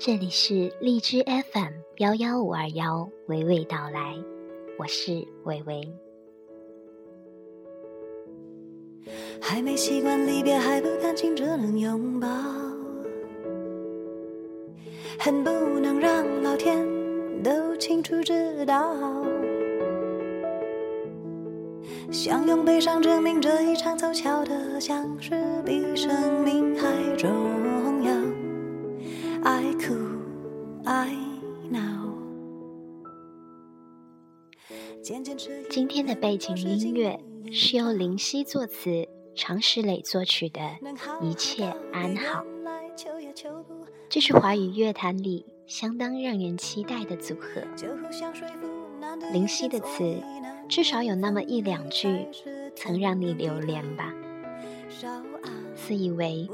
这里是荔枝 FM 幺幺五二幺，娓娓道来，我是伟伟。还没习惯离别，还不甘心只能拥抱，恨不能让老天都清楚知道，想用悲伤证明这一场凑巧的相识比生命还重。今天的背景音乐是由林夕作词。常石磊作曲的《一切安好》，这是华语乐坛里相当让人期待的组合。林夕的词，至少有那么一两句曾让你流连吧。自以为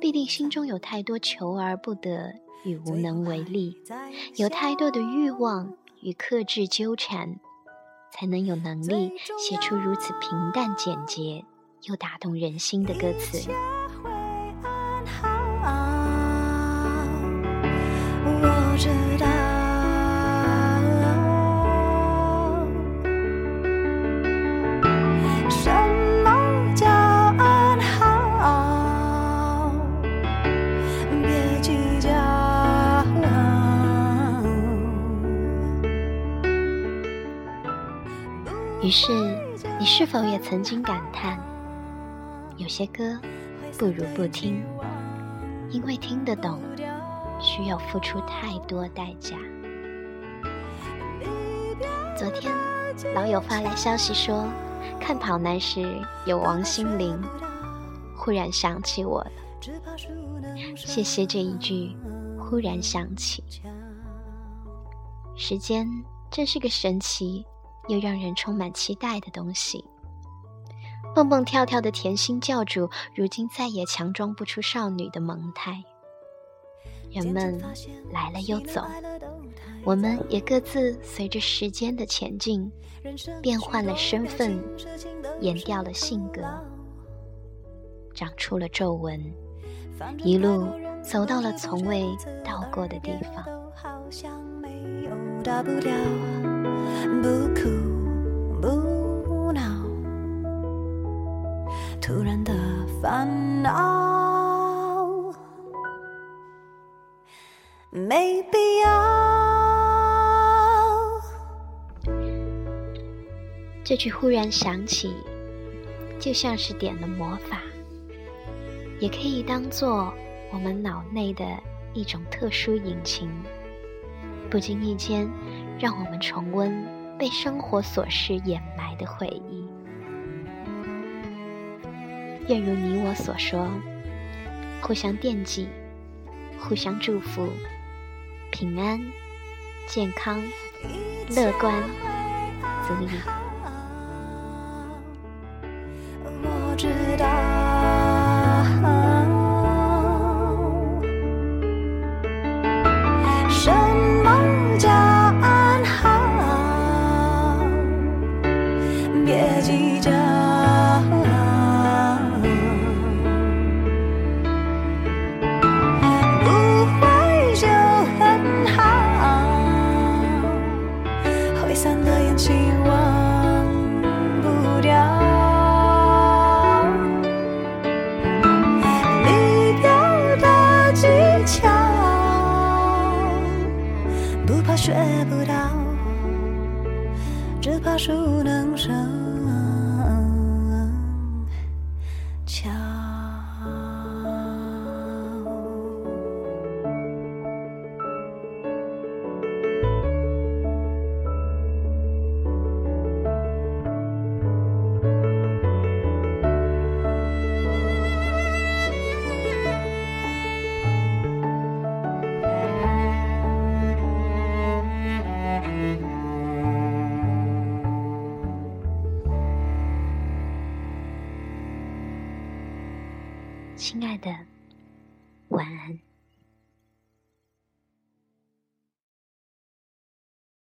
必定心中有太多求而不得与无能为力，有太多的欲望与克制纠缠，才能有能力写出如此平淡简洁。又打动人心的歌词。我知道，于是，你是否也曾经感叹？有些歌不如不听，因为听得懂需要付出太多代价。昨天老友发来消息说，看跑男时有王心凌，忽然想起我了。谢谢这一句忽然想起。时间真是个神奇又让人充满期待的东西。蹦蹦跳跳的甜心教主，如今再也强装不出少女的萌态。人们来了又走，我们也各自随着时间的前进，变换了身份，演掉了性格，长出了皱纹，一路走到了从未到过的地方。不不哭不闹。突然的烦恼，没必要。这句忽然想起，就像是点了魔法，也可以当做我们脑内的一种特殊引擎，不经意间让我们重温被生活琐事掩埋的回忆。愿如你我所说，互相惦记，互相祝福，平安、健康、乐观，足矣。计较不回就很好灰散的眼睛忘不掉。离别的技巧不怕学不到只怕熟能生。亲爱的，晚安。